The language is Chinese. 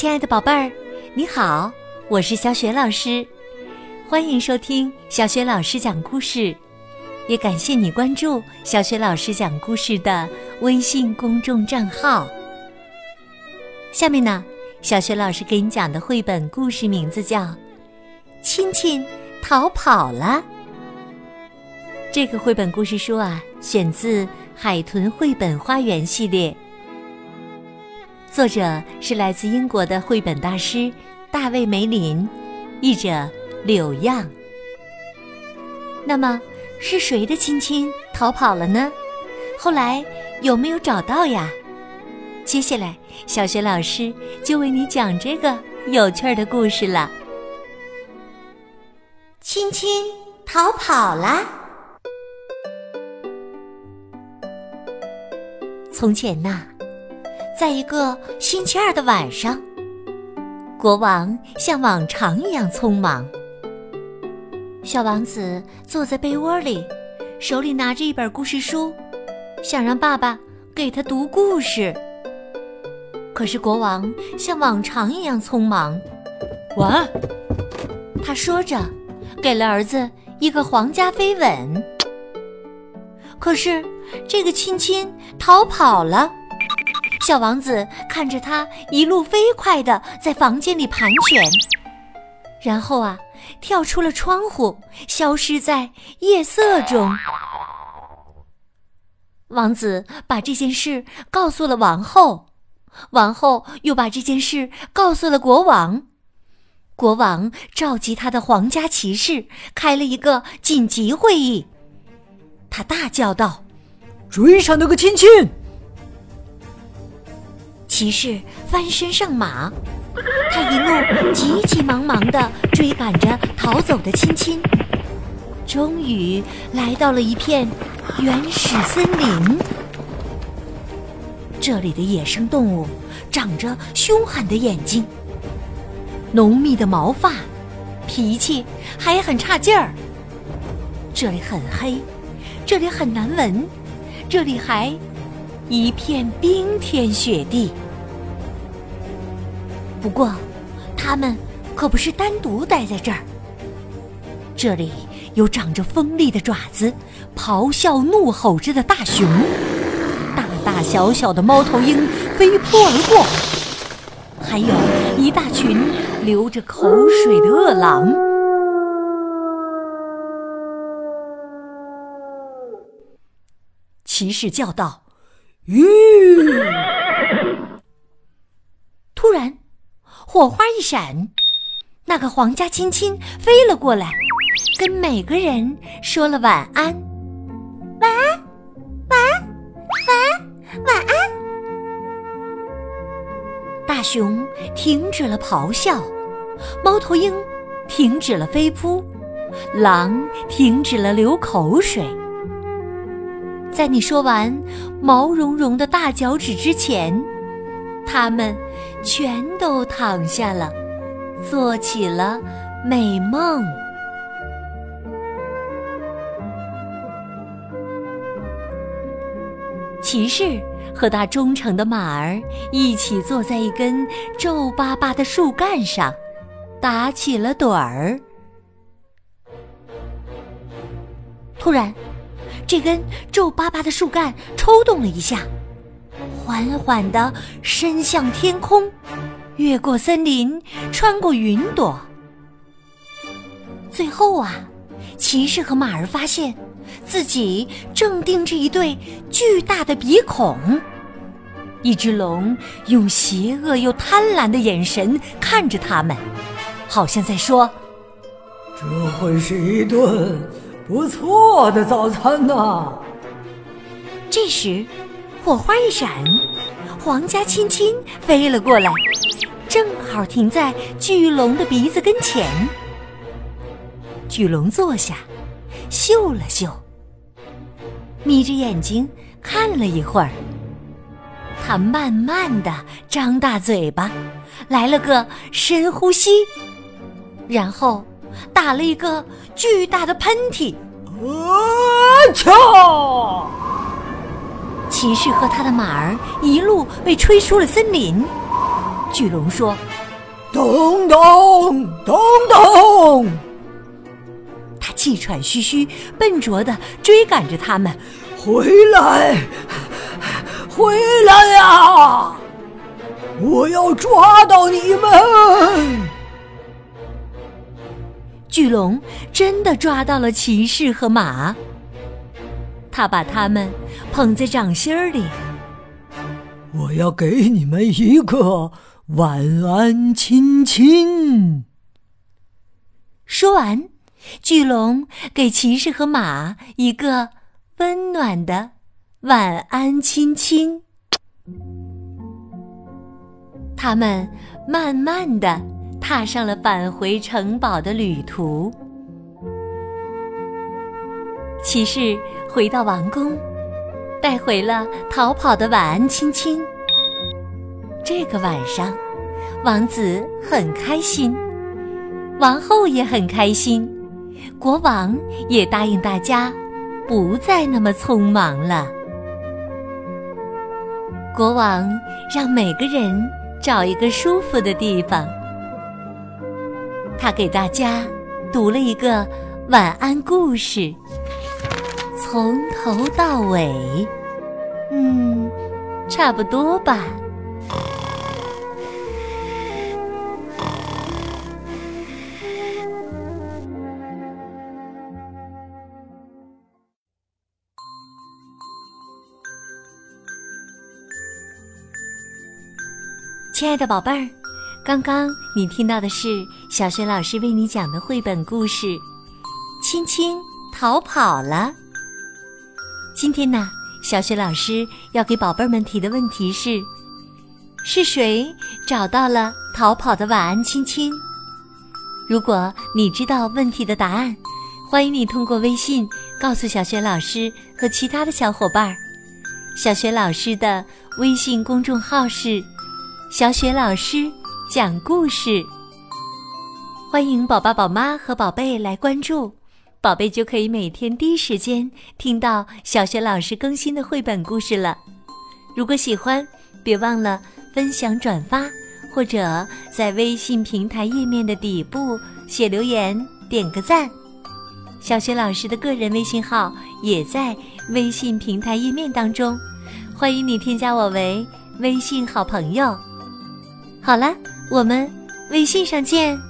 亲爱的宝贝儿，你好，我是小雪老师，欢迎收听小雪老师讲故事，也感谢你关注小雪老师讲故事的微信公众账号。下面呢，小雪老师给你讲的绘本故事名字叫《亲亲逃跑了》。这个绘本故事书啊，选自《海豚绘本花园》系列。作者是来自英国的绘本大师大卫·梅林，译者柳样。那么，是谁的亲亲逃跑了呢？后来有没有找到呀？接下来，小学老师就为你讲这个有趣的故事了。亲亲逃跑了。从前呐。在一个星期二的晚上，国王像往常一样匆忙。小王子坐在被窝里，手里拿着一本故事书，想让爸爸给他读故事。可是国王像往常一样匆忙，晚安。他说着，给了儿子一个皇家飞吻。可是这个亲亲逃跑了。小王子看着他一路飞快的在房间里盘旋，然后啊，跳出了窗户，消失在夜色中。王子把这件事告诉了王后，王后又把这件事告诉了国王，国王召集他的皇家骑士开了一个紧急会议。他大叫道：“追上那个亲亲！”骑士翻身上马，他一路急急忙忙地追赶着逃走的亲亲，终于来到了一片原始森林。这里的野生动物长着凶狠的眼睛，浓密的毛发，脾气还很差劲儿。这里很黑，这里很难闻，这里还一片冰天雪地。不过，他们可不是单独待在这儿。这里有长着锋利的爪子、咆哮怒吼着的大熊，大大小小的猫头鹰飞扑而过，还有一大群流着口水的饿狼。骑士叫道：“吁！”火花一闪，那个皇家亲亲飞了过来，跟每个人说了晚安。晚安，晚安，晚安，晚安。大熊停止了咆哮，猫头鹰停止了飞扑，狼停止了流口水。在你说完毛茸茸的大脚趾之前。他们全都躺下了，做起了美梦。骑士和他忠诚的马儿一起坐在一根皱巴巴的树干上，打起了盹儿。突然，这根皱巴巴的树干抽动了一下。缓缓地伸向天空，越过森林，穿过云朵。最后啊，骑士和马儿发现自己正盯着一对巨大的鼻孔。一只龙用邪恶又贪婪的眼神看着他们，好像在说：“这会是一顿不错的早餐呐。”这时。火花一闪，皇家亲亲飞了过来，正好停在巨龙的鼻子跟前。巨龙坐下，嗅了嗅，眯着眼睛看了一会儿，他慢慢的张大嘴巴，来了个深呼吸，然后打了一个巨大的喷嚏，啊！瞧。骑士和他的马儿一路被吹出了森林。巨龙说：“咚咚咚咚！他气喘吁吁、笨拙地追赶着他们。回来，回来呀！我要抓到你们！巨龙真的抓到了骑士和马，他把他们捧在掌心里。我要给你们一个晚安亲亲。说完，巨龙给骑士和马一个温暖的晚安亲亲。他们慢慢的。踏上了返回城堡的旅途。骑士回到王宫，带回了逃跑的晚安亲亲。这个晚上，王子很开心，王后也很开心，国王也答应大家不再那么匆忙了。国王让每个人找一个舒服的地方。他给大家读了一个晚安故事，从头到尾，嗯，差不多吧。亲爱的宝贝儿。刚刚你听到的是小雪老师为你讲的绘本故事《亲亲逃跑了》。今天呢，小雪老师要给宝贝们提的问题是：是谁找到了逃跑的晚安亲亲？如果你知道问题的答案，欢迎你通过微信告诉小雪老师和其他的小伙伴。小雪老师的微信公众号是“小雪老师”。讲故事，欢迎宝宝、宝妈和宝贝来关注，宝贝就可以每天第一时间听到小学老师更新的绘本故事了。如果喜欢，别忘了分享、转发，或者在微信平台页面的底部写留言、点个赞。小学老师的个人微信号也在微信平台页面当中，欢迎你添加我为微信好朋友。好了。我们微信上见。